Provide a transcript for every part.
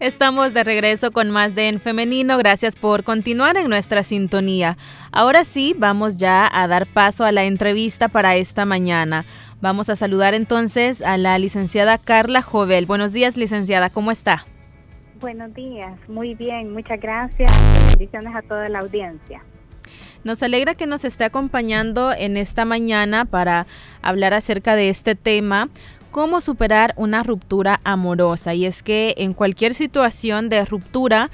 Estamos de regreso con más de En Femenino. Gracias por continuar en nuestra sintonía. Ahora sí, vamos ya a dar paso a la entrevista para esta mañana. Vamos a saludar entonces a la licenciada Carla Jovel. Buenos días, licenciada, ¿cómo está? Buenos días, muy bien, muchas gracias. Bendiciones a toda la audiencia. Nos alegra que nos esté acompañando en esta mañana para hablar acerca de este tema cómo superar una ruptura amorosa. Y es que en cualquier situación de ruptura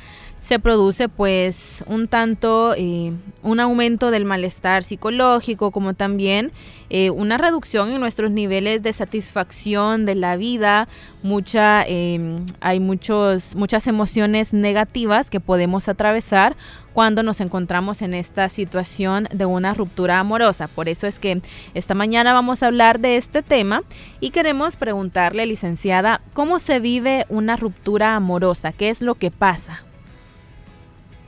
se produce pues un tanto eh, un aumento del malestar psicológico como también eh, una reducción en nuestros niveles de satisfacción de la vida. Mucha em, hay muchos muchas emociones negativas que podemos atravesar cuando nos encontramos en esta situación de una ruptura amorosa. Por eso es que esta mañana vamos a hablar de este tema y queremos preguntarle licenciada cómo se vive una ruptura amorosa qué es lo que pasa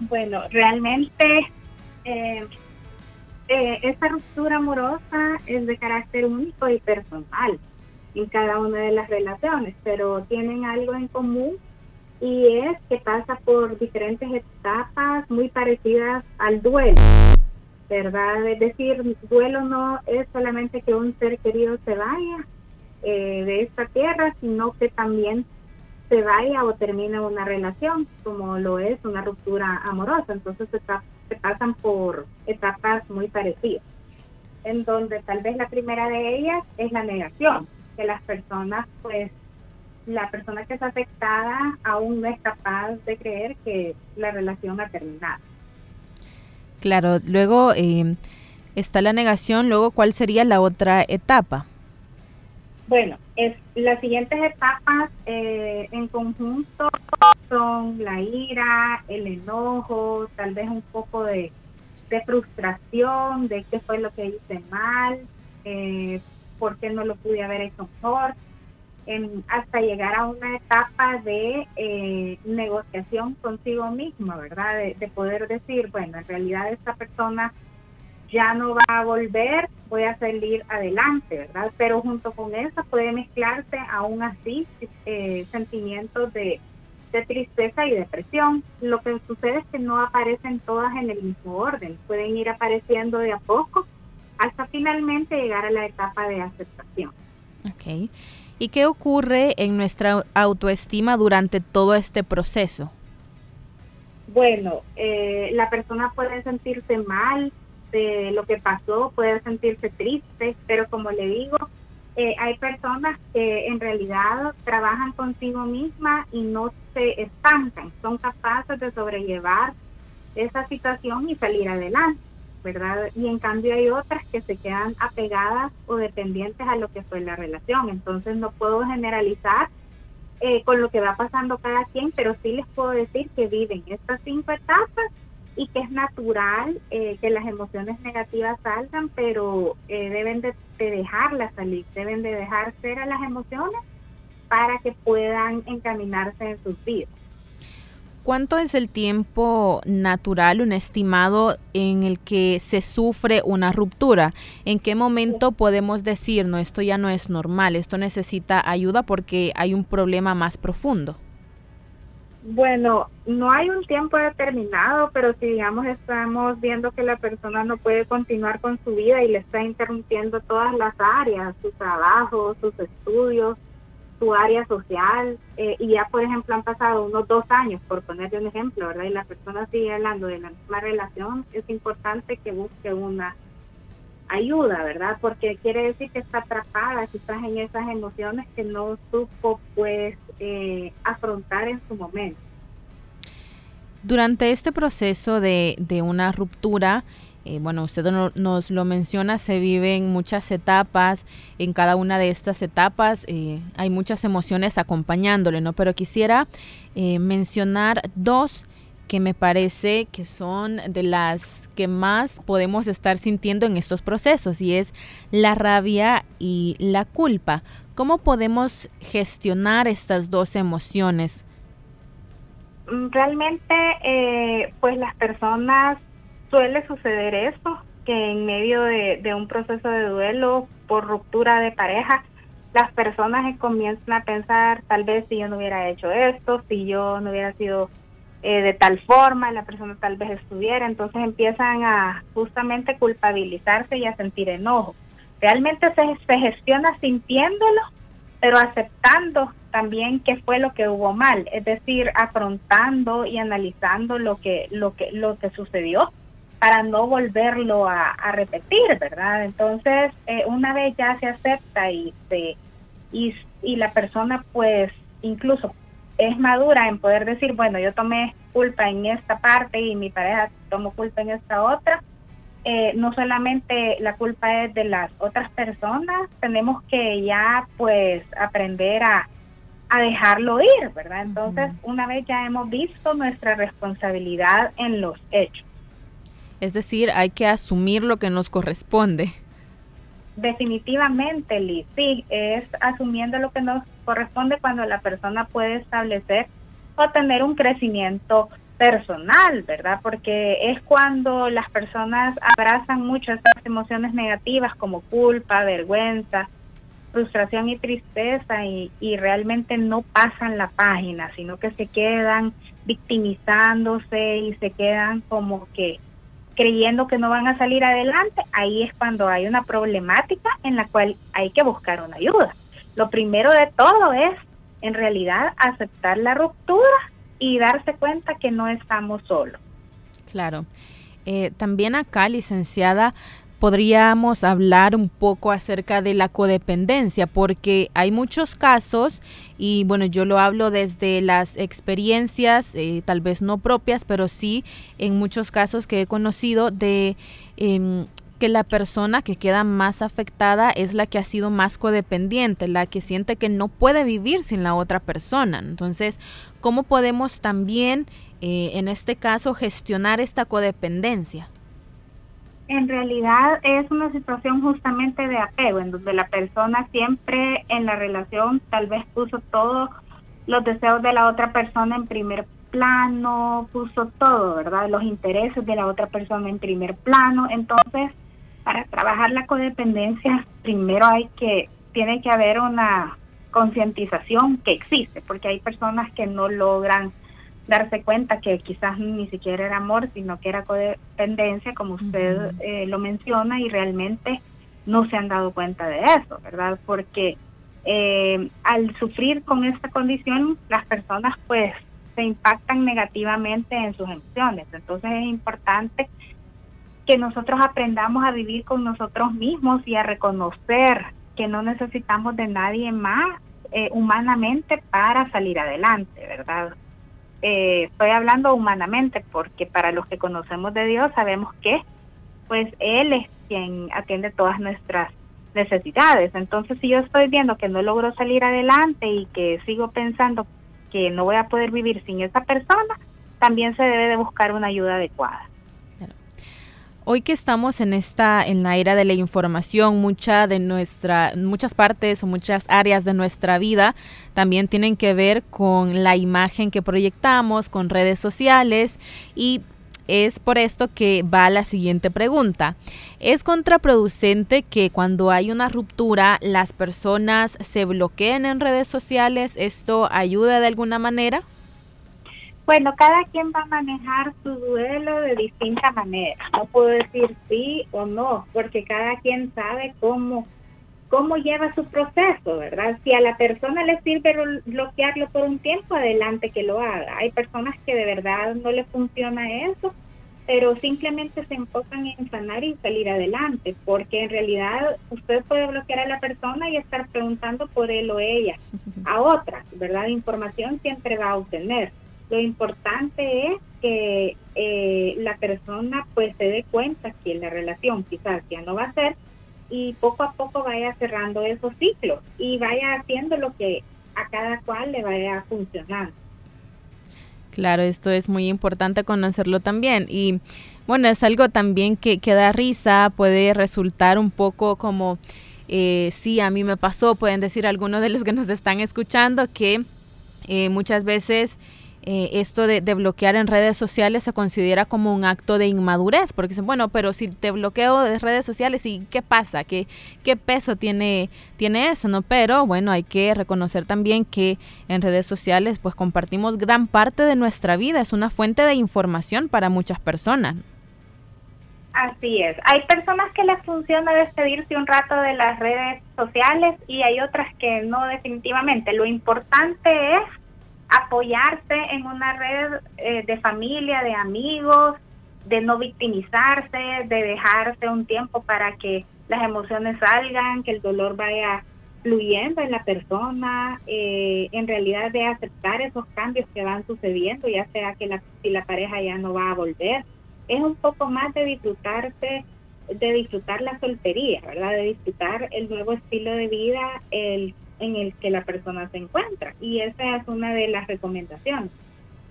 bueno, realmente eh, eh, esta ruptura amorosa es de carácter único y personal en cada una de las relaciones, pero tienen algo en común y es que pasa por diferentes etapas muy parecidas al duelo, ¿verdad? Es decir, duelo no es solamente que un ser querido se vaya eh, de esta tierra, sino que también se vaya o termine una relación, como lo es una ruptura amorosa. Entonces se, pasan por etapas muy parecidas, en donde tal vez la primera de ellas es la negación, que las personas, pues, la persona que es afectada aún no es capaz de creer que la relación ha terminado. Claro, luego eh, está la negación, luego ¿cuál sería la otra etapa? Bueno, las siguientes etapas eh, en conjunto son la ira, el enojo, tal vez un poco de, frustración de qué fue lo que hice mal, eh, por qué no lo pude haber hecho mejor, hasta llegar a una etapa de eh, negociación consigo misma, ¿verdad? De, de poder decir, bueno, en realidad esta persona ya no va a volver, voy a salir adelante, ¿verdad? Pero junto con eso puede mezclarse aún así eh, sentimientos de, tristeza y depresión. Lo que sucede es que no aparecen todas en el mismo orden, pueden ir apareciendo de a poco hasta finalmente llegar a la etapa de aceptación. Ok. ¿Y qué ocurre en nuestra autoestima durante todo este proceso? Bueno, eh, la persona puede sentirse mal, de lo que pasó, puede sentirse triste, pero como le digo, eh, hay personas que en realidad trabajan consigo misma y no se estancan, son capaces de sobrellevar esa situación y salir adelante, ¿verdad? Y en cambio hay otras que se quedan apegadas o dependientes a lo que fue la relación, entonces no puedo generalizar eh, con lo que va pasando cada quien, pero sí les puedo decir que viven estas cinco etapas y que es natural eh, que las emociones negativas salgan, pero eh, deben de, dejarlas salir, deben de dejar ser a las emociones para que puedan encaminarse en sus vidas. ¿Cuánto es el tiempo natural, un estimado en el que se sufre una ruptura? ¿En qué momento podemos decir, no, esto ya no es normal, esto necesita ayuda porque hay un problema más profundo? Bueno, no hay un tiempo determinado, pero si digamos estamos viendo que la persona no puede continuar con su vida y le está interrumpiendo todas las áreas, su trabajo, sus estudios, su área social, eh, y ya por ejemplo han pasado unos dos años, por ponerle un ejemplo, ¿verdad? Y la persona sigue hablando de la misma relación, es importante que busque una ayuda, ¿verdad? Porque quiere decir que está atrapada quizás en esas emociones que no supo pues eh, afrontar en su momento. Durante este proceso de, una ruptura, eh, bueno, usted nos lo menciona, se viven muchas etapas, en cada una de estas etapas eh, hay muchas emociones acompañándole, ¿no? Pero quisiera mencionar dos que me parece que son de las que más podemos estar sintiendo en estos procesos y es la rabia y la culpa. ¿Cómo podemos gestionar estas dos emociones? Mm, realmente, eh, pues las personas suele suceder esto, que en medio de, un proceso de duelo por ruptura de pareja, las personas comienzan a pensar, tal vez si yo no hubiera hecho esto, si yo no hubiera sido eh, de tal forma, la persona tal vez estuviera, entonces empiezan a justamente culpabilizarse y a sentir enojo. Realmente se gestiona sintiéndolo, pero aceptando también qué fue lo que hubo mal, es decir, afrontando y analizando lo que, lo que, lo que sucedió para no volverlo a, repetir, ¿verdad? Entonces, eh, una vez ya se acepta y se y, y la persona pues incluso es madura en poder decir, bueno, yo tomé culpa en esta parte y mi pareja tomó culpa en esta otra, eh, no solamente la culpa es de las otras personas, tenemos que ya pues aprender a, a dejarlo ir, ¿verdad? Entonces, una vez ya hemos visto nuestra responsabilidad en los hechos. Es decir, hay que asumir lo que nos corresponde. Definitivamente, Liz, sí, es asumiendo lo que nos corresponde cuando la persona puede establecer o tener un crecimiento personal, ¿verdad? Porque es cuando las personas abrazan mucho esas emociones negativas como culpa, vergüenza, frustración y tristeza y, y, realmente no pasan la página, sino que se quedan victimizándose y se quedan como que creyendo que no van a salir adelante, ahí es cuando hay una problemática en la cual hay que buscar una ayuda. Lo primero de todo es, en realidad, aceptar la ruptura y darse cuenta que no estamos solos. Claro. Eh, también acá, licenciada, podríamos hablar un poco acerca de la codependencia, porque hay muchos casos, y bueno, yo lo hablo desde las experiencias, eh, tal vez no propias, pero sí en muchos casos que he conocido de... Em, que la persona que queda más afectada es la que ha sido más codependiente, la que siente que no puede vivir sin la otra persona. Entonces, ¿cómo podemos también, eh, en este caso, gestionar esta codependencia? En realidad es una situación justamente de apego, en donde la persona siempre en la relación tal vez puso todos los deseos de la otra persona en primer plano, puso todo, ¿verdad? Los intereses de la otra persona en primer plano. Entonces, para trabajar la codependencia, primero hay que, tiene que haber una concientización que existe, porque hay personas que no logran darse cuenta que quizás ni siquiera era amor, sino que era codependencia, como usted eh, lo menciona, y realmente no se han dado cuenta de eso, ¿verdad? Porque eh, al sufrir con esta condición, las personas pues se impactan negativamente en sus emociones. Entonces es importante que nosotros aprendamos a vivir con nosotros mismos y a reconocer que no necesitamos de nadie más eh, humanamente para salir adelante, ¿verdad? Eh, estoy hablando humanamente porque para los que conocemos de Dios sabemos que pues Él es quien atiende todas nuestras necesidades. Entonces si yo estoy viendo que no logro salir adelante y que sigo pensando que no voy a poder vivir sin esa persona, también se debe de buscar una ayuda adecuada. Hoy que estamos en esta en la era de la información, mucha de nuestra muchas partes o muchas áreas de nuestra vida también tienen que ver con la imagen que proyectamos, con redes sociales y es por esto que va la siguiente pregunta. ¿Es contraproducente que cuando hay una ruptura las personas se bloqueen en redes sociales? ¿Esto ayuda de alguna manera? Bueno, cada quien va a manejar su duelo de distinta manera. No puedo decir sí o no, porque cada quien sabe cómo cómo lleva su proceso, ¿verdad? Si a la persona le sirve bloquearlo por un tiempo, adelante que lo haga. Hay personas que de verdad no le funciona eso, pero simplemente se enfocan en sanar y salir adelante, porque en realidad usted puede bloquear a la persona y estar preguntando por él o ella a otra, ¿verdad? Información siempre va a obtener. Lo importante es que eh, la persona pues se dé cuenta que la relación quizás ya no va a ser y poco a poco vaya cerrando esos ciclos y vaya haciendo lo que a cada cual le vaya funcionando. Claro, esto es muy importante conocerlo también. Y bueno, es algo también que, que da risa, puede resultar un poco como, eh, sí, a mí me pasó, pueden decir algunos de los que nos están escuchando que eh, muchas veces eh, esto de, bloquear en redes sociales se considera como un acto de inmadurez, porque dicen, bueno, pero si te bloqueo de redes sociales, ¿y qué pasa? ¿Qué, qué peso tiene, tiene eso? ¿no? Pero bueno, hay que reconocer también que en redes sociales pues compartimos gran parte de nuestra vida, es una fuente de información para muchas personas. Así es. Hay personas que les funciona despedirse un rato de las redes sociales y hay otras que no definitivamente. Lo importante es apoyarse en una red eh, de familia, de amigos, de no victimizarse, de dejarse un tiempo para que las emociones salgan, que el dolor vaya fluyendo en la persona, eh, en realidad de aceptar esos cambios que van sucediendo, ya sea que la, si la pareja ya no va a volver. Es un poco más de disfrutarse, de disfrutar la soltería, ¿verdad? De disfrutar el nuevo estilo de vida, el en el que la persona se encuentra. Y esa es una de las recomendaciones.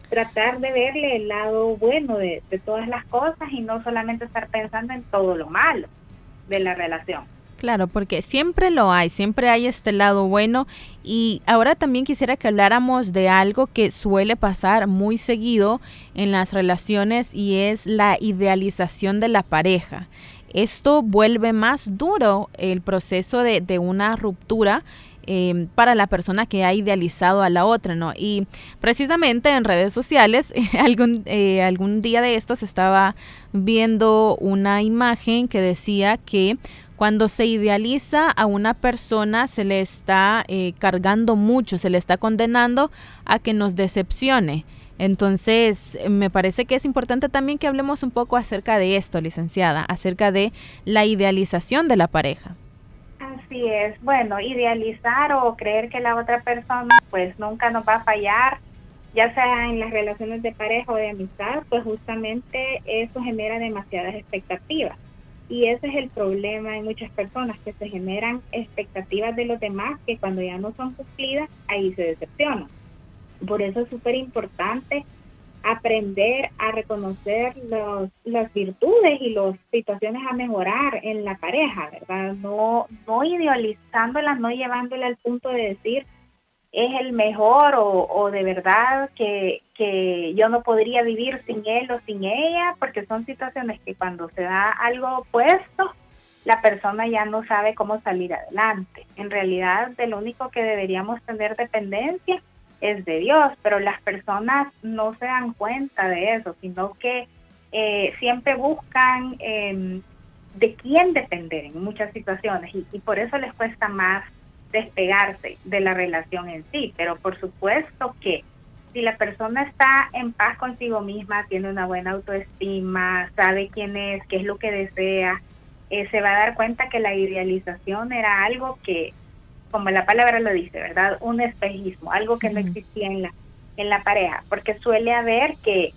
Tratar de verle el lado bueno de, todas las cosas y no solamente estar pensando en todo lo malo de la relación. Claro, porque siempre lo hay, siempre hay este lado bueno y ahora también quisiera que habláramos de algo que suele pasar muy seguido en las relaciones y es la idealización de la pareja. Esto vuelve más duro el proceso de, una ruptura Em, para la persona que ha idealizado a la otra, ¿no? Y precisamente en redes sociales, algún, eh, algún día de estos estaba viendo una imagen que decía que cuando se idealiza a una persona se le está eh, cargando mucho, se le está condenando a que nos decepcione. Entonces, me parece que es importante también que hablemos un poco acerca de esto, licenciada, acerca de la idealización de la pareja. Así es, bueno, idealizar o creer que la otra persona pues nunca nos va a fallar, ya sea en las relaciones de pareja o de amistad, pues justamente eso genera demasiadas expectativas. Y ese es el problema en muchas personas, que se generan expectativas de los demás que cuando ya no son cumplidas, ahí se decepcionan. Por eso es súper importante aprender a reconocer los, las virtudes y las situaciones a mejorar en la pareja, ¿verdad? No, no idealizándolas, no llevándola al punto de decir es el mejor o, de verdad que, que, yo no podría vivir sin él o sin ella, porque son situaciones que cuando se da algo opuesto, la persona ya no sabe cómo salir adelante. En realidad, de lo único que deberíamos tener dependencia es de Dios, pero las personas no se dan cuenta de eso, sino que eh, siempre buscan em, de quién depender en muchas situaciones y, por eso les cuesta más despegarse de la relación en sí. Pero por supuesto que si la persona está en paz consigo misma, tiene una buena autoestima, sabe quién es, qué es lo que desea, eh, se va a dar cuenta que la idealización era algo que como la palabra lo dice, ¿verdad? Un espejismo, algo que no existía en la, en la pareja, porque suele haber que,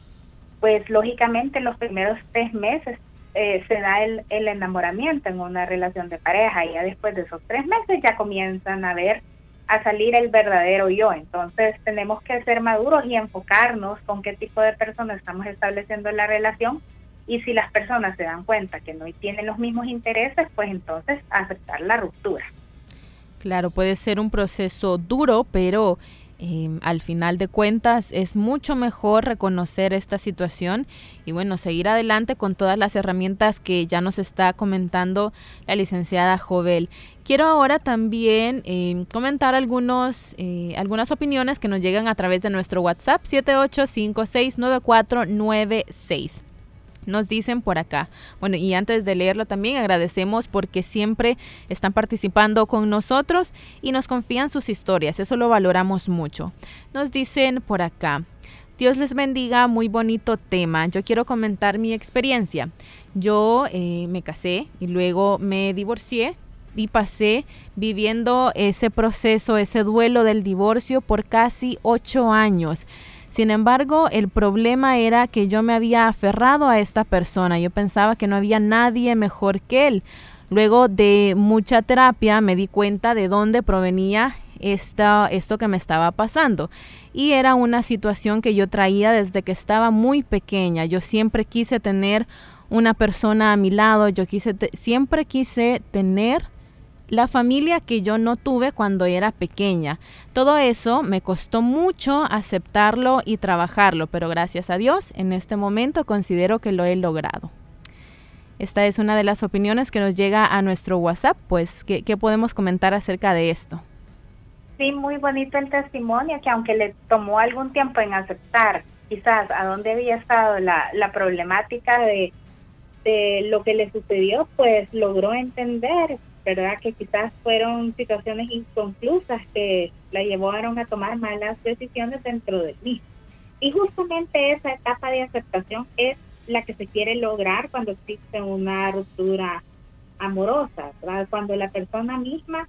pues lógicamente los primeros tres meses eh, se da el, el, enamoramiento en una relación de pareja y ya después de esos tres meses ya comienzan a ver, a salir el verdadero yo. Entonces tenemos que ser maduros y enfocarnos con qué tipo de personas estamos estableciendo la relación y si las personas se dan cuenta que no tienen los mismos intereses, pues entonces aceptar la ruptura. Claro, puede ser un proceso duro, pero em, al final de cuentas es mucho mejor reconocer esta situación y bueno, seguir adelante con todas las herramientas que ya nos está comentando la licenciada Jovel. Quiero ahora también em, comentar algunos, eh, algunas opiniones que nos llegan a través de nuestro WhatsApp 78569496 nos dicen por acá. Bueno, y antes de leerlo también agradecemos porque siempre están participando con nosotros y nos confían sus historias. Eso lo valoramos mucho. Nos dicen por acá. Dios les bendiga, muy bonito tema. Yo quiero comentar mi experiencia. Yo eh, me casé y luego me divorcié y pasé viviendo ese proceso, ese duelo del divorcio por casi ocho años. Sin embargo, el problema era que yo me había aferrado a esta persona. Yo pensaba que no había nadie mejor que él. Luego de mucha terapia me di cuenta de dónde provenía esta, esto que me estaba pasando. Y era una situación que yo traía desde que estaba muy pequeña. Yo siempre quise tener una persona a mi lado, yo quise siempre quise tener la familia que yo no tuve cuando era pequeña. Todo eso me costó mucho aceptarlo y trabajarlo, pero gracias a Dios en este momento considero que lo he logrado. Esta es una de las opiniones que nos llega a nuestro WhatsApp, pues, ¿qué, podemos comentar acerca de esto? Sí, muy bonito el testimonio, que aunque le tomó algún tiempo en aceptar quizás a dónde había estado la, la problemática de, de lo que le sucedió, pues logró entender ¿verdad? Que quizás fueron situaciones inconclusas que la llevaron a tomar malas decisiones dentro de mí. Y justamente esa etapa de aceptación es la que se quiere lograr cuando existe una ruptura amorosa, Cuando la persona misma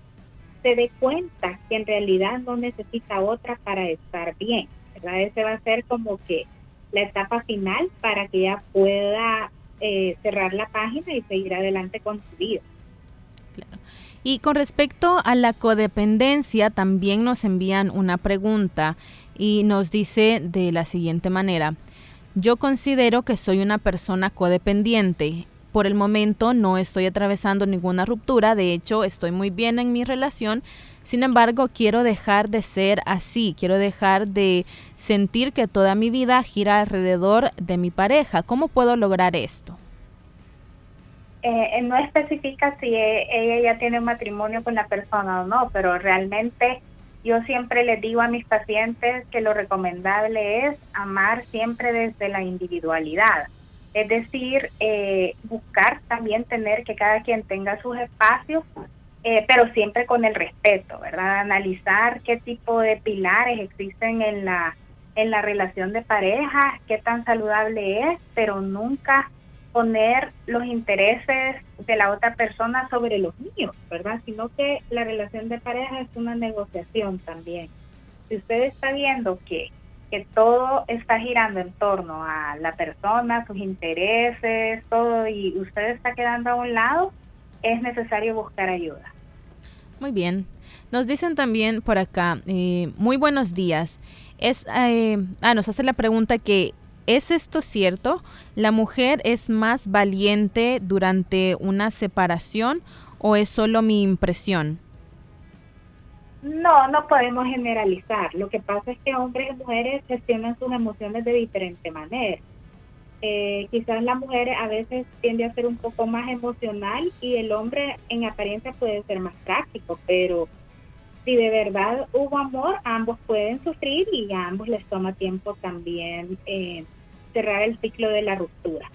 se dé cuenta que en realidad no necesita otra para estar bien, ¿verdad? Ese va a ser como que la etapa final para que ella pueda eh, cerrar la página y seguir adelante con su vida. Y con respecto a la codependencia, también nos envían una pregunta y nos dice de la siguiente manera, yo considero que soy una persona codependiente. Por el momento no estoy atravesando ninguna ruptura, de hecho estoy muy bien en mi relación, sin embargo quiero dejar de ser así, quiero dejar de sentir que toda mi vida gira alrededor de mi pareja. ¿Cómo puedo lograr esto? Eh, no especifica si e, ella ya tiene un matrimonio con la persona o no, pero realmente yo siempre les digo a mis pacientes que lo recomendable es amar siempre desde la individualidad. Es decir, eh, buscar también tener que cada quien tenga sus espacios, eh, pero siempre con el respeto, ¿verdad? Analizar qué tipo de pilares existen en la, en la relación de pareja, qué tan saludable es, pero nunca poner los intereses de la otra persona sobre los míos, ¿verdad? Sino que la relación de pareja es una negociación también. Si usted está viendo que, que todo está girando en torno a la persona, sus intereses, todo, y usted está quedando a un lado, es necesario buscar ayuda. Muy bien. Nos dicen también por acá, eh, muy buenos días. Es, eh, ah, nos hace la pregunta que ¿Es esto cierto? ¿La mujer es más valiente durante una separación o es solo mi impresión? No, no podemos generalizar. Lo que pasa es que hombres y mujeres gestionan sus emociones de diferente manera. Eh, quizás la mujer a veces tiende a ser un poco más emocional y el hombre en apariencia puede ser más práctico, pero si de verdad hubo amor, ambos pueden sufrir y a ambos les toma tiempo también eh, cerrar el ciclo de la ruptura.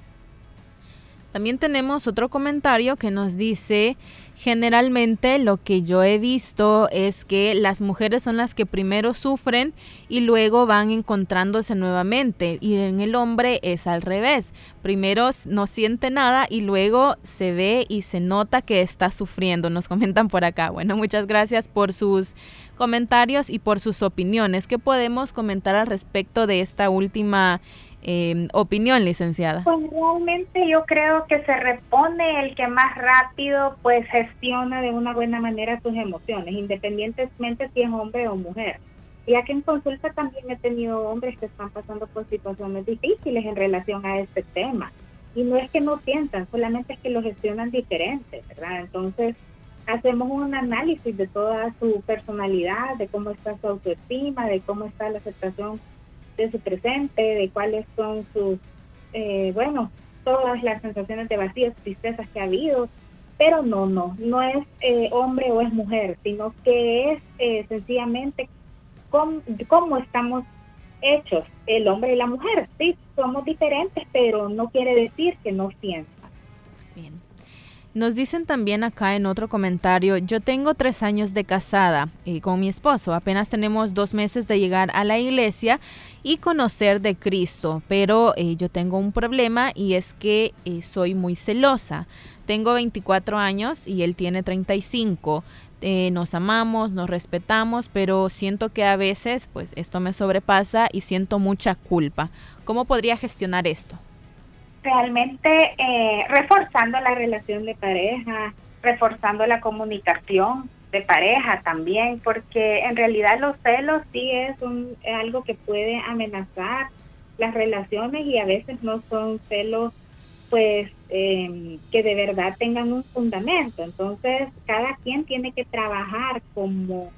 También tenemos otro comentario que nos dice, generalmente lo que yo he visto es que las mujeres son las que primero sufren y luego van encontrándose nuevamente y en el hombre es al revés. Primero no siente nada y luego se ve y se nota que está sufriendo. Nos comentan por acá. Bueno, muchas gracias por sus comentarios y por sus opiniones. ¿Qué podemos comentar al respecto de esta última Em, opinión, licenciada? Pues realmente yo creo que se repone el que más rápido pues gestiona de una buena manera sus emociones, independientemente si es hombre o mujer. Ya que en consulta también he tenido hombres que están pasando por situaciones difíciles en relación a este tema. Y no es que no piensan, solamente es que lo gestionan diferente, ¿verdad? Entonces, hacemos un análisis de toda su personalidad, de cómo está su autoestima, de cómo está la aceptación de su presente, de cuáles son sus, eh, bueno, todas las sensaciones de vacíos, tristezas que ha habido, pero no, no, no es eh, hombre o es mujer, sino que es eh, sencillamente cómo, cómo, estamos hechos, el hombre y la mujer, sí, somos diferentes, pero no quiere decir que no sientan. Nos dicen también acá en otro comentario, yo tengo tres años de casada y con mi esposo, apenas tenemos dos meses de llegar a la iglesia y conocer de Cristo, pero eh, yo tengo un problema y es que eh, soy muy celosa. Tengo 24 años y él tiene 35. Eh, nos amamos, nos respetamos, pero siento que a veces pues esto me sobrepasa y siento mucha culpa. ¿Cómo podría gestionar esto? Realmente eh, reforzando la relación de pareja, reforzando la comunicación, de pareja también, porque en realidad los celos sí es, un, algo que puede amenazar las relaciones y a veces no son celos pues em, que de verdad tengan un fundamento. Entonces, cada quien tiene que trabajar como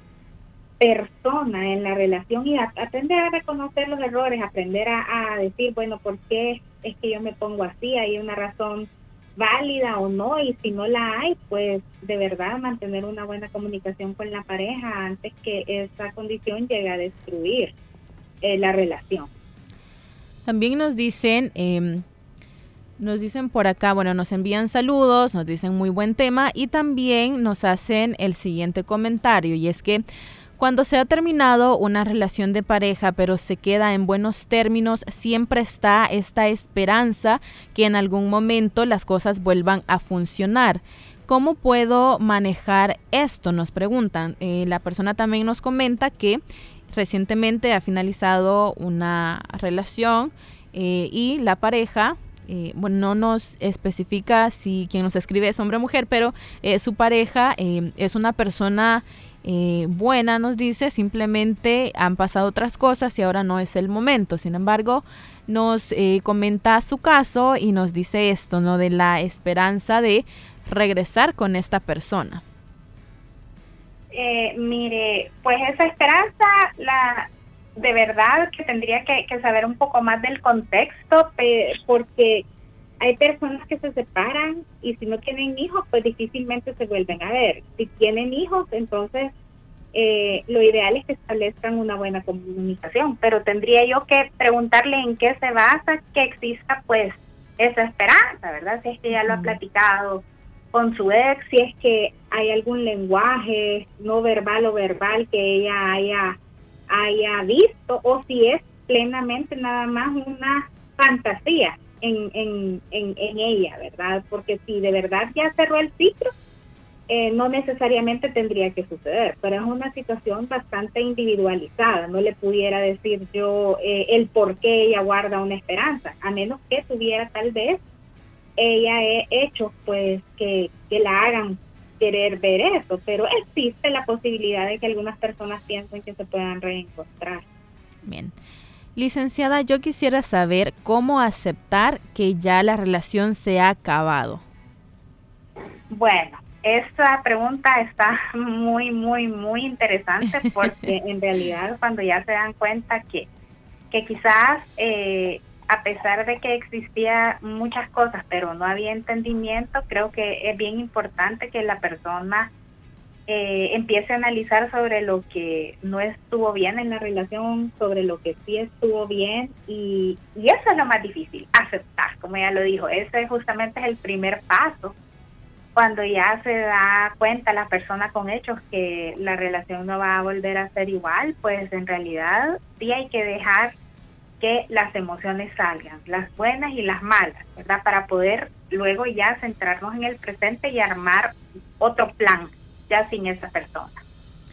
persona en la relación y aprender a reconocer los errores, aprender a, a, decir, bueno, ¿por qué es que yo me pongo así? Hay una razón válida o no y si no la hay, pues de verdad mantener una buena comunicación con la pareja antes que esa condición llegue a destruir eh, la relación. También nos dicen, eh, nos dicen por acá, bueno, nos envían saludos, nos dicen muy buen tema y también nos hacen el siguiente comentario y es que cuando se ha terminado una relación de pareja pero se queda en buenos términos, siempre está esta esperanza que en algún momento las cosas vuelvan a funcionar. ¿Cómo puedo manejar esto? Nos preguntan. Eh, la persona también nos comenta que recientemente ha finalizado una relación eh, y la pareja eh, bueno, no nos especifica si quien nos escribe es hombre o mujer, pero su pareja es una persona eh, buena, nos dice, simplemente han pasado otras cosas y ahora no es el momento. Sin embargo, nos eh, comenta su caso y nos dice esto, ¿no? De la esperanza de regresar con esta persona. Eh, mire, pues esa esperanza, la de verdad que tendría que, que saber un poco más del contexto, porque hay personas que se separan y si no tienen hijos, pues difícilmente se vuelven a ver. Si tienen hijos, entonces eh, lo ideal es que establezcan una buena comunicación, pero tendría yo que preguntarle en qué se basa que exista pues esa esperanza, ¿verdad? Si es que ya lo ha platicado con su ex, si es que hay algún lenguaje no verbal o verbal que ella haya, haya visto o si es plenamente nada más una fantasía en, en, en, en ella, ¿verdad? Porque si de verdad ya cerró el ciclo, eh, no necesariamente tendría que suceder, pero es una situación bastante individualizada. No le pudiera decir yo eh, el por qué ella guarda una esperanza, a menos que tuviera tal vez ella he hecho pues que, que la hagan querer ver eso, pero existe la posibilidad de que algunas personas piensen que se puedan reencontrar. Bien. Licenciada, yo quisiera saber cómo aceptar que ya la relación se ha acabado. Bueno, esta pregunta está muy, muy, muy interesante porque en realidad cuando ya se dan cuenta que, que quizás eh, a pesar de que existía muchas cosas, pero no había entendimiento, creo que es bien importante que la persona eh, empiece a analizar sobre lo que no estuvo bien en la relación, sobre lo que sí estuvo bien y, y eso es lo más difícil, aceptar, como ya lo dijo, ese justamente es el primer paso cuando ya se da cuenta la persona con hechos que la relación no va a volver a ser igual, pues en realidad sí hay que dejar que las emociones salgan, las buenas y las malas, ¿verdad? Para poder luego ya centrarnos en el presente y armar otro plan ya sin esa persona.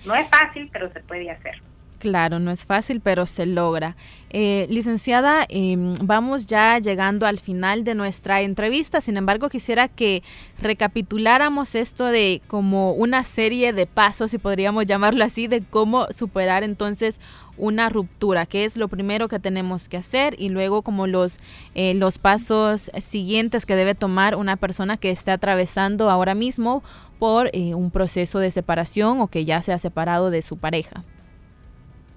No es fácil, pero se puede hacer. Claro, no es fácil, pero se logra. Eh, licenciada, em, vamos ya llegando al final de nuestra entrevista. Sin embargo, quisiera que recapituláramos esto de como una serie de pasos, si podríamos llamarlo así, de cómo superar entonces una ruptura, qué es lo primero que tenemos que hacer y luego como los, eh, los pasos siguientes que debe tomar una persona que está atravesando ahora mismo por eh, un proceso de separación o que ya se ha separado de su pareja.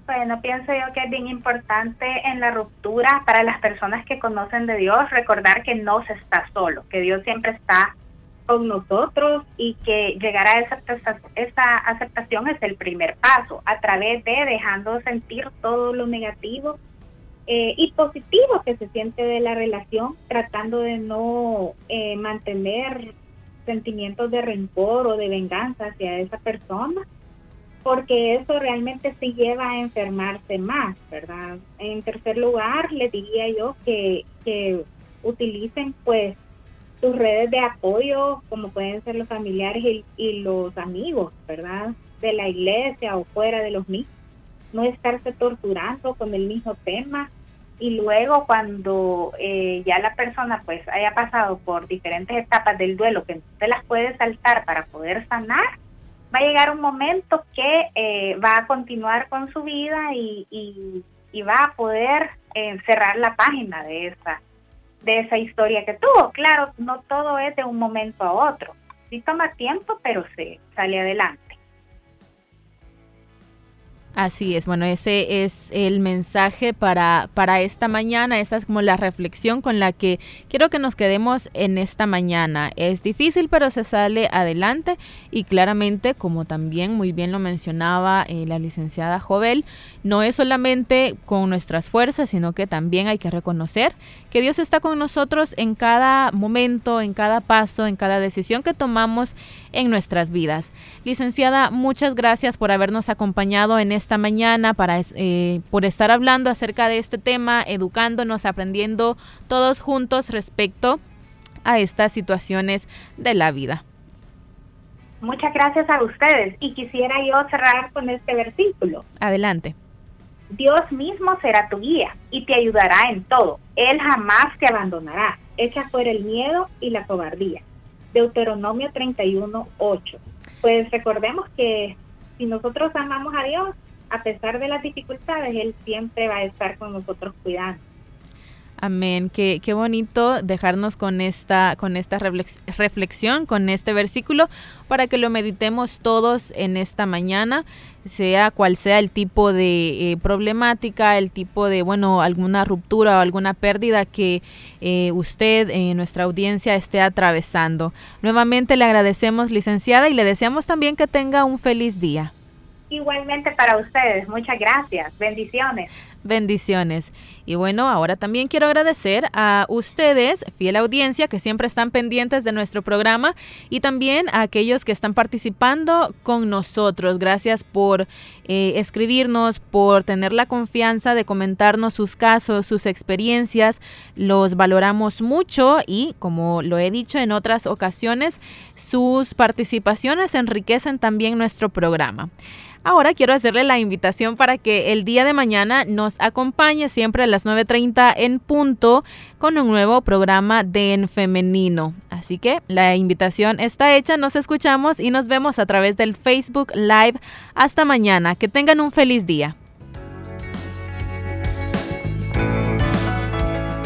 Bueno, pienso yo que es bien importante en la ruptura para las personas que conocen de Dios recordar que no se está solo, que Dios siempre está con nosotros y que llegar a esa, esa aceptación es el primer paso, a través de dejando sentir todo lo negativo eh, y positivo que se siente de la relación, tratando de no eh, mantener sentimientos de rencor o de venganza hacia esa persona porque eso realmente sí lleva a enfermarse más, ¿verdad? En tercer lugar, le diría yo que, que utilicen pues sus redes de apoyo, como pueden ser los familiares y, y, los amigos, ¿verdad? De la iglesia o fuera de los mismos. No estarse torturando con el mismo tema. Y luego cuando eh, ya la persona pues haya pasado por diferentes etapas del duelo que se las puede saltar para poder sanar, va a llegar un momento que eh, va a continuar con su vida y, va a poder eh, cerrar la página de esa, de esa historia que tuvo. Claro, no todo es de un momento a otro. Sí toma tiempo, pero se sale adelante. Así es, bueno, ese es el mensaje para, para esta mañana, esa es como la reflexión con la que quiero que nos quedemos en esta mañana. Es difícil, pero se sale adelante y claramente, como también muy bien lo mencionaba eh, la licenciada Jovel, no es solamente con nuestras fuerzas, sino que también hay que reconocer que Dios está con nosotros en cada momento, en cada paso, en cada decisión que tomamos en nuestras vidas. Licenciada, muchas gracias por habernos acompañado en esta mañana, para, eh, por estar hablando acerca de este tema, educándonos, aprendiendo todos juntos respecto a estas situaciones de la vida. Muchas gracias a ustedes y quisiera yo cerrar con este versículo. Adelante. Dios mismo será tu guía y te ayudará en todo. Él jamás te abandonará. Echa fuera el miedo y la cobardía. Deuteronomio 31, 8. Pues recordemos que si nosotros amamos a Dios, a pesar de las dificultades, Él siempre va a estar con nosotros cuidando. Amén. Qué, qué bonito dejarnos con esta, con esta reflexión, con este versículo, para que lo meditemos todos en esta mañana, sea cual sea el tipo de eh, problemática, el tipo de, bueno, alguna ruptura o alguna pérdida que eh, usted, en nuestra audiencia, esté atravesando. Nuevamente le agradecemos, licenciada, y le deseamos también que tenga un feliz día. Igualmente para ustedes, muchas gracias, bendiciones. Bendiciones. Y bueno, ahora también quiero agradecer a ustedes, fiel audiencia, que siempre están pendientes de nuestro programa y también a aquellos que están participando con nosotros. Gracias por eh, escribirnos, por tener la confianza de comentarnos sus casos, sus experiencias. Los valoramos mucho y, como lo he dicho en otras ocasiones, sus participaciones enriquecen también nuestro programa. Ahora quiero hacerle la invitación para que el día de mañana nos acompañe siempre a las 9.30 en punto con un nuevo programa de En Femenino. Así que la invitación está hecha, nos escuchamos y nos vemos a través del Facebook Live. Hasta mañana, que tengan un feliz día.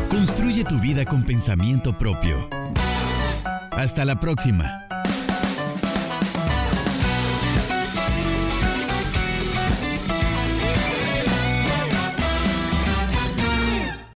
Construye tu vida con pensamiento propio. Hasta la próxima.